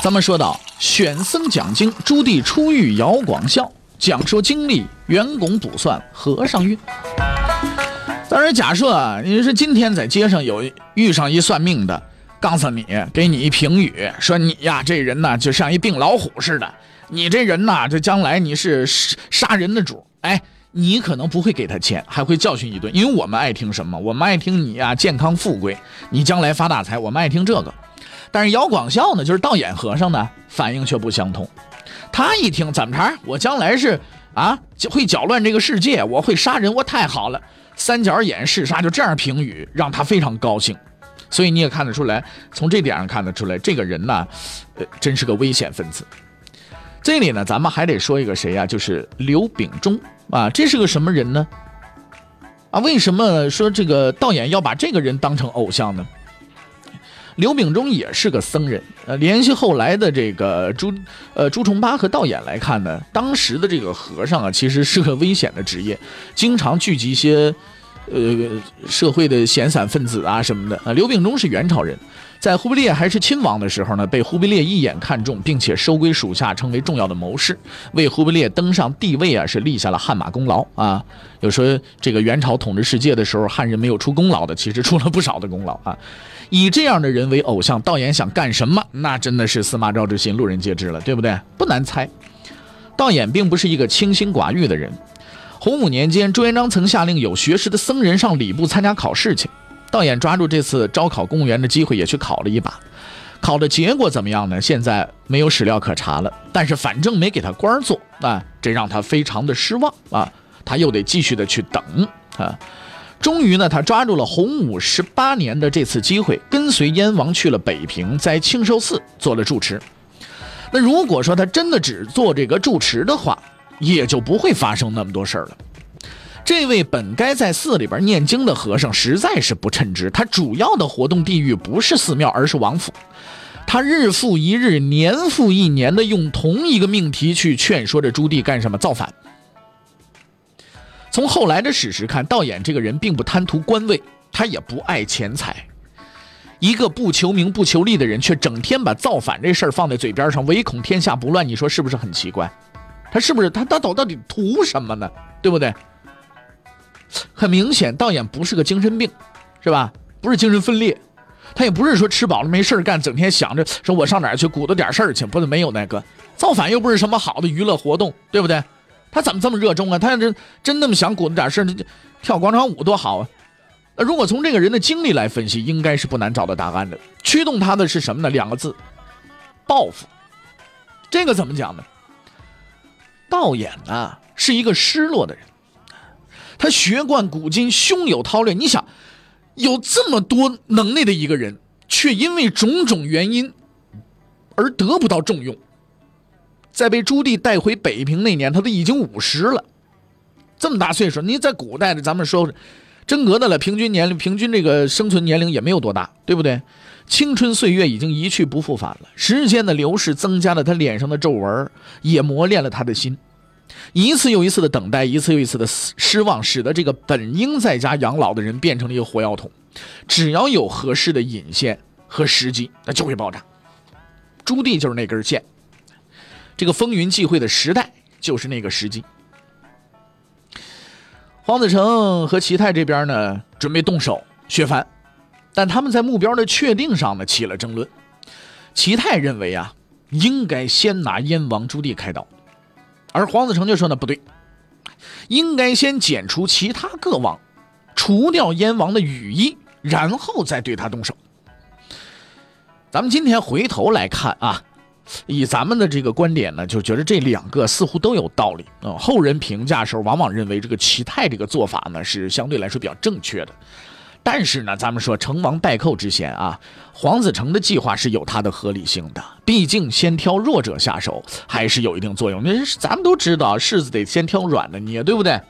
咱们说到选僧讲经，朱棣初遇姚广孝，讲说经历，圆拱卜算和尚运。当然，假设啊，你是今天在街上有遇上一算命的。告诉你，给你一评语，说你呀，这人呢就像一病老虎似的。你这人呢，这将来你是杀人的主。哎，你可能不会给他钱，还会教训一顿。因为我们爱听什么？我们爱听你呀，健康富贵，你将来发大财。我们爱听这个。但是姚广孝呢，就是道眼和尚呢，反应却不相同。他一听怎么着，我将来是啊，会搅乱这个世界，我会杀人，我太好了。三角眼嗜杀，就这样评语，让他非常高兴。所以你也看得出来，从这点上看得出来，这个人呢，呃，真是个危险分子。这里呢，咱们还得说一个谁呀？就是刘秉忠啊，这是个什么人呢？啊，为什么说这个导演要把这个人当成偶像呢？刘秉忠也是个僧人，呃，联系后来的这个朱，呃，朱重八和道演来看呢，当时的这个和尚啊，其实是个危险的职业，经常聚集一些。呃，社会的闲散分子啊什么的啊，刘秉忠是元朝人，在忽必烈还是亲王的时候呢，被忽必烈一眼看中，并且收归属下，成为重要的谋士，为忽必烈登上帝位啊是立下了汗马功劳啊。有说这个元朝统治世界的时候，汉人没有出功劳的，其实出了不少的功劳啊。以这样的人为偶像，导演想干什么，那真的是司马昭之心，路人皆知了，对不对？不难猜，导演并不是一个清心寡欲的人。洪武年间，朱元璋曾下令有学识的僧人上礼部参加考试去。道演抓住这次招考公务员的机会，也去考了一把。考的结果怎么样呢？现在没有史料可查了。但是反正没给他官做啊，这让他非常的失望啊。他又得继续的去等啊。终于呢，他抓住了洪武十八年的这次机会，跟随燕王去了北平，在庆寿寺做了住持。那如果说他真的只做这个住持的话，也就不会发生那么多事儿了。这位本该在寺里边念经的和尚实在是不称职，他主要的活动地域不是寺庙，而是王府。他日复一日，年复一年的用同一个命题去劝说着朱棣干什么造反。从后来的史实看，道演这个人并不贪图官位，他也不爱钱财。一个不求名不求利的人，却整天把造反这事儿放在嘴边上，唯恐天下不乱。你说是不是很奇怪？他是不是他他到到底图什么呢？对不对？很明显，导演不是个精神病，是吧？不是精神分裂，他也不是说吃饱了没事干，整天想着说我上哪儿去鼓捣点事儿去，不是没有那个造反又不是什么好的娱乐活动，对不对？他怎么这么热衷啊？他要真真那么想鼓捣点事儿，跳广场舞多好啊！那如果从这个人的经历来分析，应该是不难找到答案的。驱动他的是什么呢？两个字：报复。这个怎么讲呢？道演呢是一个失落的人，他学贯古今，胸有韬略。你想，有这么多能耐的一个人，却因为种种原因而得不到重用。在被朱棣带回北平那年，他都已经五十了，这么大岁数。你在古代的，咱们说真格的了，平均年龄、平均这个生存年龄也没有多大，对不对？青春岁月已经一去不复返了，时间的流逝增加了他脸上的皱纹，也磨练了他的心。一次又一次的等待，一次又一次的失望，使得这个本应在家养老的人变成了一个火药桶。只要有合适的引线和时机，那就会爆炸。朱棣就是那根线，这个风云际会的时代就是那个时机。黄子成和齐泰这边呢，准备动手削藩。但他们在目标的确定上呢起了争论。齐泰认为啊，应该先拿燕王朱棣开刀，而黄子成就说呢不对，应该先剪除其他各王，除掉燕王的羽翼，然后再对他动手。咱们今天回头来看啊，以咱们的这个观点呢，就觉得这两个似乎都有道理啊。后人评价时候往往认为这个齐泰这个做法呢是相对来说比较正确的。但是呢，咱们说成王败寇之嫌啊，黄子成的计划是有它的合理性的。毕竟先挑弱者下手，还是有一定作用。那咱们都知道，柿子得先挑软的捏，对不对？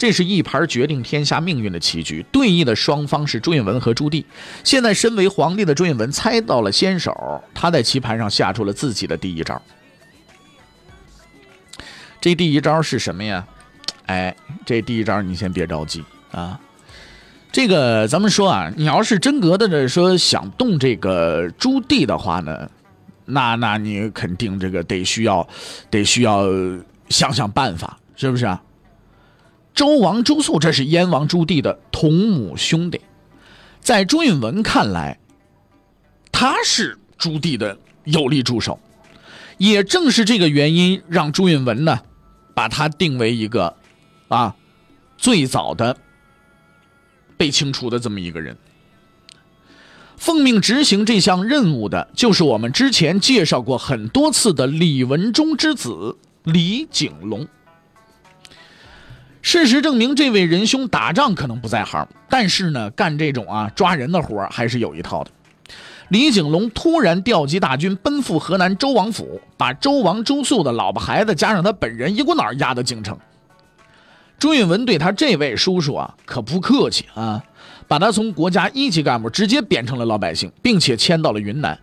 这是一盘决定天下命运的棋局，对弈的双方是朱允文和朱棣。现在身为皇帝的朱允文猜到了先手，他在棋盘上下出了自己的第一招。这第一招是什么呀？哎，这第一招你先别着急啊。这个咱们说啊，你要是真格的说想动这个朱棣的话呢，那那你肯定这个得需要，得需要想想办法，是不是啊？周王朱肃这是燕王朱棣的同母兄弟，在朱允文看来，他是朱棣的有力助手，也正是这个原因，让朱允文呢，把他定为一个啊最早的。被清除的这么一个人，奉命执行这项任务的，就是我们之前介绍过很多次的李文忠之子李景龙。事实证明，这位仁兄打仗可能不在行，但是呢，干这种啊抓人的活还是有一套的。李景龙突然调集大军奔赴河南周王府，把周王朱肃的老婆孩子加上他本人一股脑压到京城。朱允文对他这位叔叔啊，可不客气啊，把他从国家一级干部直接贬成了老百姓，并且迁到了云南。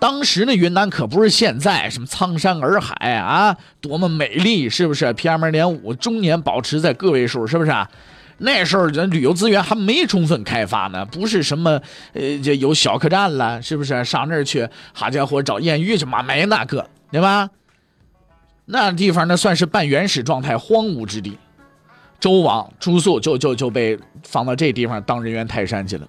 当时那云南可不是现在什么苍山洱海啊，多么美丽，是不是？PM 二点五终年保持在个位数，是不是？那时候人旅游资源还没充分开发呢，不是什么呃，这有小客栈了，是不是？上那儿去，好家伙，找艳遇去嘛，没那个，对吧？那地方那算是半原始状态，荒芜之地。周王朱肃就就就被放到这地方当人猿泰山去了，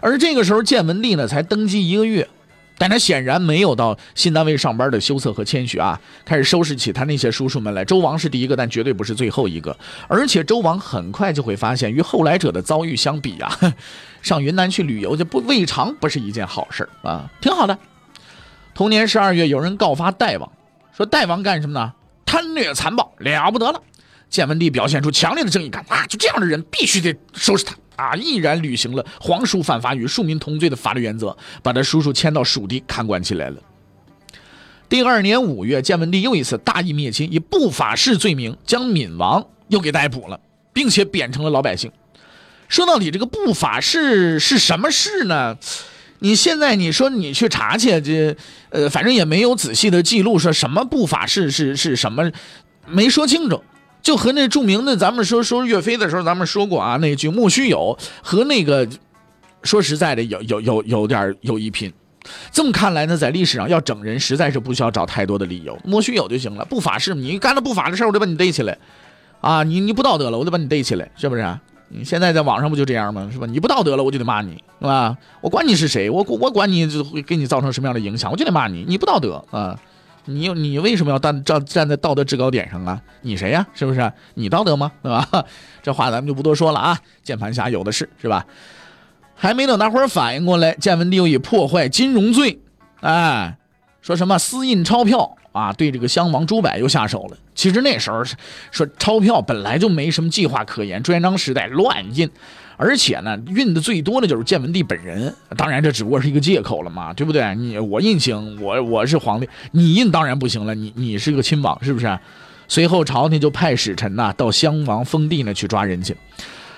而这个时候建文帝呢才登基一个月，但他显然没有到新单位上班的羞涩和谦虚啊，开始收拾起他那些叔叔们来。周王是第一个，但绝对不是最后一个。而且周王很快就会发现，与后来者的遭遇相比啊，上云南去旅游就不未尝不是一件好事啊，挺好的。同年十二月，有人告发代王，说代王干什么呢？贪虐残暴，了不得了。建文帝表现出强烈的正义感啊！就这样的人必须得收拾他啊！毅然履行了皇叔犯法与庶民同罪的法律原则，把他叔叔迁到蜀地看管起来了。第二年五月，建文帝又一次大义灭亲，以不法事罪名将闵王又给逮捕了，并且贬成了老百姓。说到底，这个不法事是什么事呢？你现在你说你去查去，这呃，反正也没有仔细的记录，说什么不法事是是什么，没说清楚。就和那著名的，咱们说说岳飞的时候，咱们说过啊，那句莫须有，和那个说实在的，有有有有点有一拼。这么看来呢，在历史上要整人，实在是不需要找太多的理由，莫须有就行了。不法事，你干了不法的事我就把你逮起来啊！你你不道德了，我就把你逮起来，是不是？你现在在网上不就这样吗？是吧？你不道德了，我就得骂你，是吧？我管你是谁，我我管你就会给你造成什么样的影响，我就得骂你，你不道德啊！你你为什么要站站站在道德制高点上啊？你谁呀？是不是你道德吗？对吧？这话咱们就不多说了啊。键盘侠有的是，是吧？还没等大伙儿反应过来，建文帝又以破坏金融罪，哎，说什么私印钞票啊，对这个襄王朱柏又下手了。其实那时候说钞票本来就没什么计划可言，朱元璋时代乱印。而且呢，运的最多的就是建文帝本人。当然，这只不过是一个借口了嘛，对不对？你我印行，我我是皇帝，你印当然不行了。你你是个亲王，是不是？随后朝廷就派使臣呐到襄王封地呢去抓人去。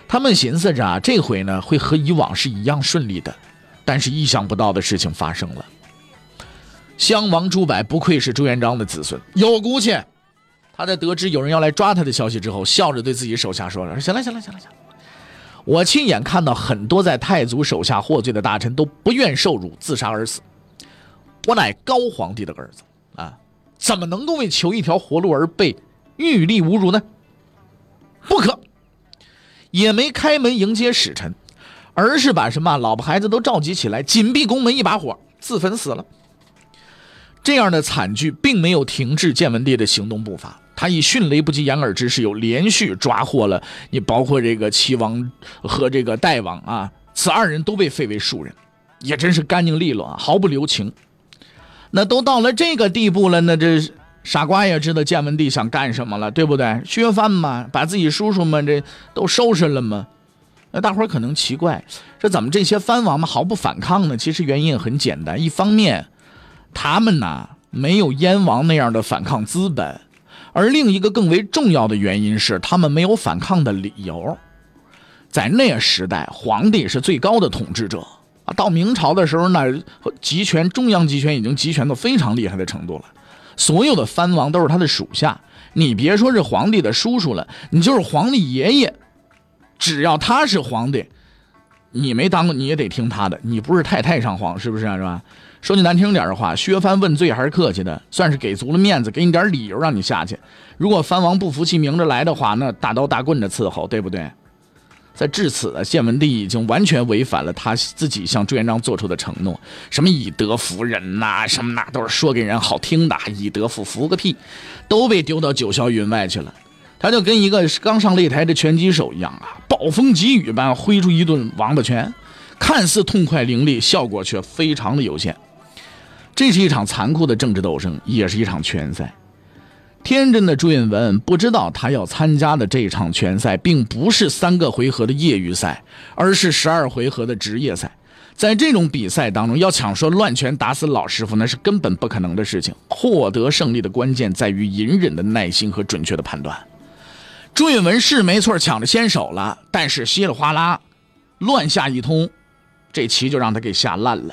他们寻思着啊，这回呢会和以往是一样顺利的。但是意想不到的事情发生了。襄王朱柏不愧是朱元璋的子孙，有骨气。他在得知有人要来抓他的消息之后，笑着对自己手下说了：“行了，行了，行了，行了。”我亲眼看到很多在太祖手下获罪的大臣都不愿受辱，自杀而死。我乃高皇帝的儿子啊，怎么能够为求一条活路而被御吏侮辱呢？不可！也没开门迎接使臣，而是把什么老婆孩子都召集起来，紧闭宫门，一把火自焚死了。这样的惨剧并没有停滞建文帝的行动步伐。他以迅雷不及掩耳之势，又连续抓获了你，包括这个齐王和这个代王啊，此二人都被废为庶人，也真是干净利落啊，毫不留情。那都到了这个地步了，那这傻瓜也知道建文帝想干什么了，对不对？削藩嘛，把自己叔叔们这都收拾了嘛。那大伙儿可能奇怪，这怎么这些藩王们毫不反抗呢？其实原因很简单，一方面，他们呢没有燕王那样的反抗资本，而另一个更为重要的原因是，他们没有反抗的理由。在那个时代，皇帝是最高的统治者啊。到明朝的时候呢，集权中央集权已经集权到非常厉害的程度了，所有的藩王都是他的属下。你别说是皇帝的叔叔了，你就是皇帝爷爷。只要他是皇帝，你没当过你也得听他的。你不是太太上皇，是不是啊？是吧？说句难听点的话，削藩问罪还是客气的，算是给足了面子，给你点理由让你下去。如果藩王不服气，明着来的话，那大刀大棍的伺候，对不对？在至此，建文帝已经完全违反了他自己向朱元璋做出的承诺，什么以德服人呐，什么那都是说给人好听的，以德服服个屁，都被丢到九霄云外去了。他就跟一个刚上擂台的拳击手一样啊，暴风疾雨般挥出一顿王八拳，看似痛快凌厉，效果却非常的有限。这是一场残酷的政治斗争，也是一场拳赛。天真的朱允文不知道，他要参加的这场拳赛并不是三个回合的业余赛，而是十二回合的职业赛。在这种比赛当中，要抢说乱拳打死老师傅，那是根本不可能的事情。获得胜利的关键在于隐忍的耐心和准确的判断。朱允文是没错，抢着先手了，但是稀里哗啦乱下一通，这棋就让他给下烂了。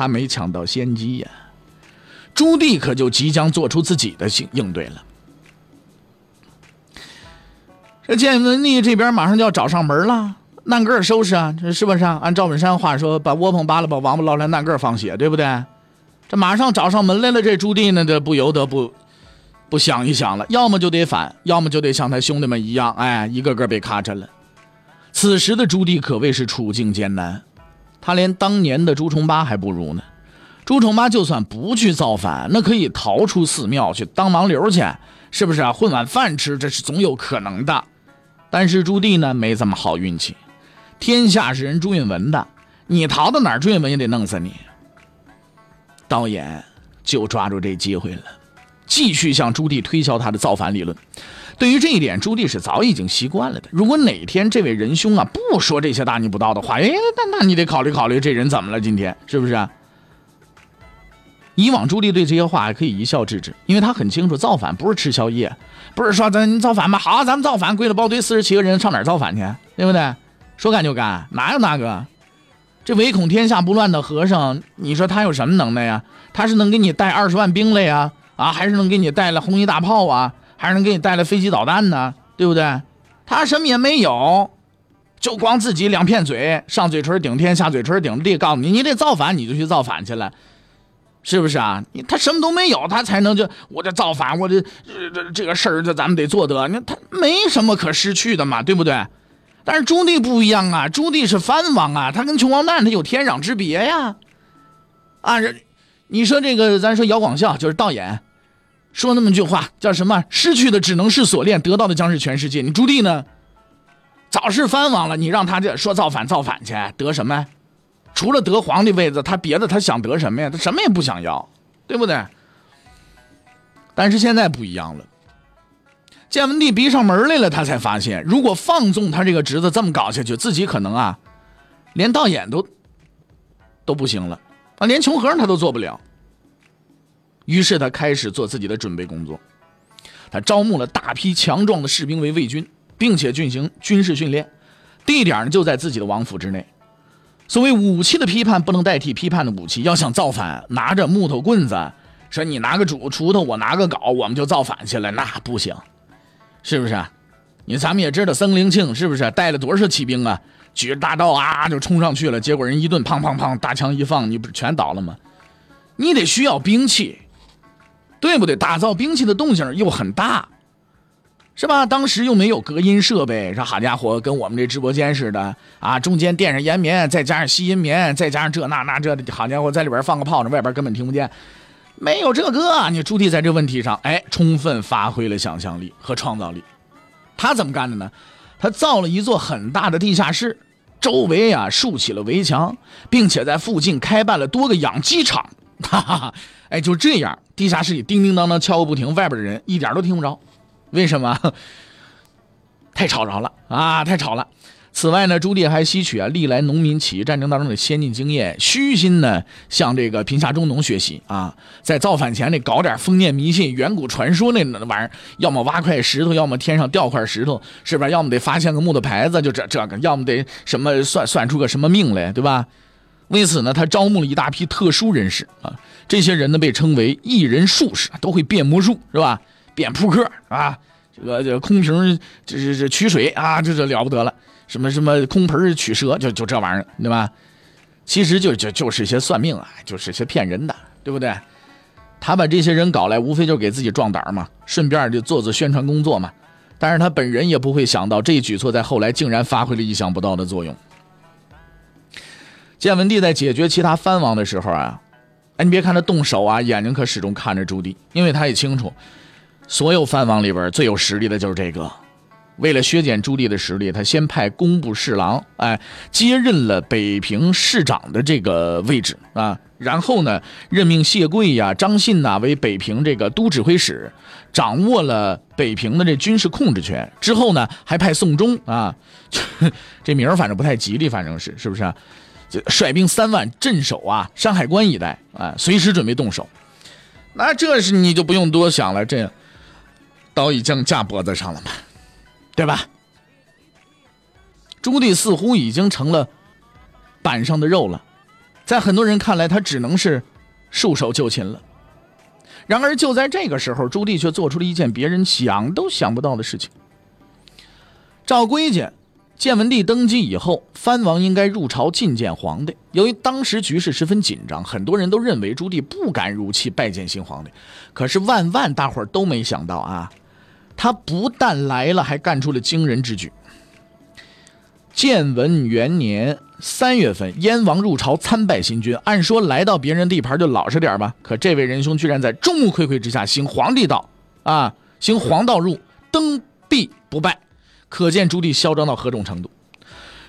他没抢到先机呀，朱棣可就即将做出自己的应应对了。这建文帝这边马上就要找上门了，难个收拾啊，这是不是？按赵本山话说，把窝棚扒了，把王八捞来，难个放血，对不对？这马上找上门来了，这朱棣呢，这不由得不。不想一想了，要么就得反，要么就得像他兄弟们一样，哎，一个个被咔嚓了。此时的朱棣可谓是处境艰难，他连当年的朱重八还不如呢。朱重八就算不去造反，那可以逃出寺庙去当盲流去，是不是啊？混碗饭吃，这是总有可能的。但是朱棣呢，没这么好运气。天下是人朱允文的，你逃到哪儿，朱允文也得弄死你。导演就抓住这机会了。继续向朱棣推销他的造反理论。对于这一点，朱棣是早已经习惯了的。如果哪天这位仁兄啊不说这些大逆不道的话，哎，那那你得考虑考虑，这人怎么了？今天是不是？以往朱棣对这些话可以一笑置之，因为他很清楚，造反不是吃宵夜，不是说咱造反吧，好，咱们造反，归了包堆四十七个人上哪造反去？对不对？说干就干，哪有那个？这唯恐天下不乱的和尚，你说他有什么能耐呀？他是能给你带二十万兵来呀？啊，还是能给你带来红衣大炮啊，还是能给你带来飞机导弹呢，对不对？他什么也没有，就光自己两片嘴，上嘴唇顶天，下嘴唇顶地，告诉你，你得造反，你就去造反去了，是不是啊？他什么都没有，他才能就我这造反，我这这这个事儿，这咱们得做得。你他没什么可失去的嘛，对不对？但是朱棣不一样啊，朱棣是藩王啊，他跟穷光蛋他有天壤之别呀。啊，你说这个，咱说姚广孝就是道演。说那么句话叫什么？失去的只能是锁链，得到的将是全世界。你朱棣呢？早是藩王了，你让他这说造反造反去，得什么？除了得皇帝位子，他别的他想得什么呀？他什么也不想要，对不对？但是现在不一样了，建文帝逼上门来了，他才发现，如果放纵他这个侄子这么搞下去，自己可能啊，连道演都都不行了啊，连穷和尚他都做不了。于是他开始做自己的准备工作，他招募了大批强壮的士兵为卫军，并且进行军事训练，地点呢就在自己的王府之内。所谓武器的批判不能代替批判的武器，要想造反，拿着木头棍子，说你拿个主锄头，我拿个镐，我们就造反去了，那不行，是不是？你咱们也知道僧灵庆是不是带了多少骑兵啊？举着大刀啊就冲上去了，结果人一顿砰砰砰，大枪一放，你不是全倒了吗？你得需要兵器。对不对？打造兵器的动静又很大，是吧？当时又没有隔音设备，说好家伙，跟我们这直播间似的啊，中间垫上延绵，再加上吸音棉，再加上这那那这的，好家伙，在里边放个炮，仗外边根本听不见。没有这个，你朱棣在这问题上，哎，充分发挥了想象力和创造力。他怎么干的呢？他造了一座很大的地下室，周围啊竖起了围墙，并且在附近开办了多个养鸡场。哈哈哈，哎，就这样，地下室里叮叮当当敲个不停，外边的人一点都听不着。为什么？太吵着了啊！太吵了。此外呢，朱棣还吸取啊历来农民起义战争当中的先进经验，虚心呢向这个贫下中农学习啊，在造反前呢搞点封建迷信、远古传说那那玩意儿，要么挖块石头，要么天上掉块石头，是不是？要么得发现个木头牌子，就这这个，要么得什么算算出个什么命来，对吧？为此呢，他招募了一大批特殊人士啊，这些人呢被称为异人术士，都会变魔术，是吧？变扑克啊，这个这空瓶这这这取水啊，这这了不得了。什么什么空盆取蛇，就就这玩意儿，对吧？其实就就就是一些算命啊，就是一些骗人的，对不对？他把这些人搞来，无非就给自己壮胆嘛，顺便就做做宣传工作嘛。但是他本人也不会想到，这一举措在后来竟然发挥了意想不到的作用。建文帝在解决其他藩王的时候啊，哎，你别看他动手啊，眼睛可始终看着朱棣，因为他也清楚，所有藩王里边最有实力的就是这个。为了削减朱棣的实力，他先派工部侍郎哎接任了北平市长的这个位置啊，然后呢任命谢贵呀、张信呐为北平这个都指挥使，掌握了北平的这军事控制权。之后呢还派宋忠啊，这名儿反正不太吉利，反正是是不是？就就率兵三万镇守啊山海关一带啊，随时准备动手。那这是你就不用多想了，这刀已经架脖子上了嘛。对吧？朱棣似乎已经成了板上的肉了，在很多人看来，他只能是束手就擒了。然而，就在这个时候，朱棣却做出了一件别人想都想不到的事情。照规矩，建文帝登基以后，藩王应该入朝觐见皇帝。由于当时局势十分紧张，很多人都认为朱棣不敢如期拜见新皇帝。可是，万万大伙儿都没想到啊！他不但来了，还干出了惊人之举。建文元年三月份，燕王入朝参拜新君。按说来到别人地盘就老实点吧，可这位仁兄居然在众目睽睽之下行皇帝道啊，行皇道入，登跸不拜，可见朱棣嚣张到何种程度。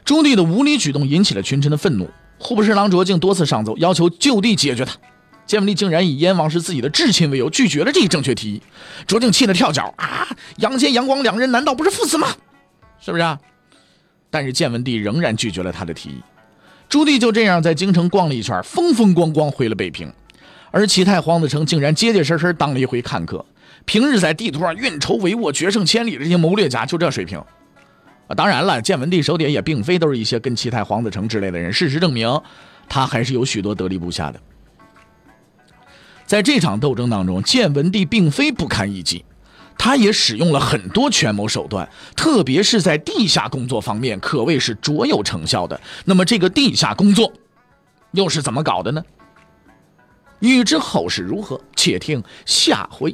朱棣的无理举动引起了群臣的愤怒，户部侍郎卓敬多次上奏，要求就地解决他。建文帝竟然以燕王是自己的至亲为由，拒绝了这一正确提议。卓敬气得跳脚啊！杨坚、杨广两人难道不是父子吗？是不是？啊但是建文帝仍然拒绝了他的提议。朱棣就这样在京城逛了一圈，风风光光回了北平。而齐太皇子成竟然结结实实当了一回看客。平日在地图上运筹帷幄、决胜千里的这些谋略家，就这水平啊！当然了，建文帝手底下也并非都是一些跟齐太皇子成之类的人。事实证明，他还是有许多得力部下的。在这场斗争当中，建文帝并非不堪一击，他也使用了很多权谋手段，特别是在地下工作方面，可谓是卓有成效的。那么，这个地下工作又是怎么搞的呢？欲知后事如何，且听下回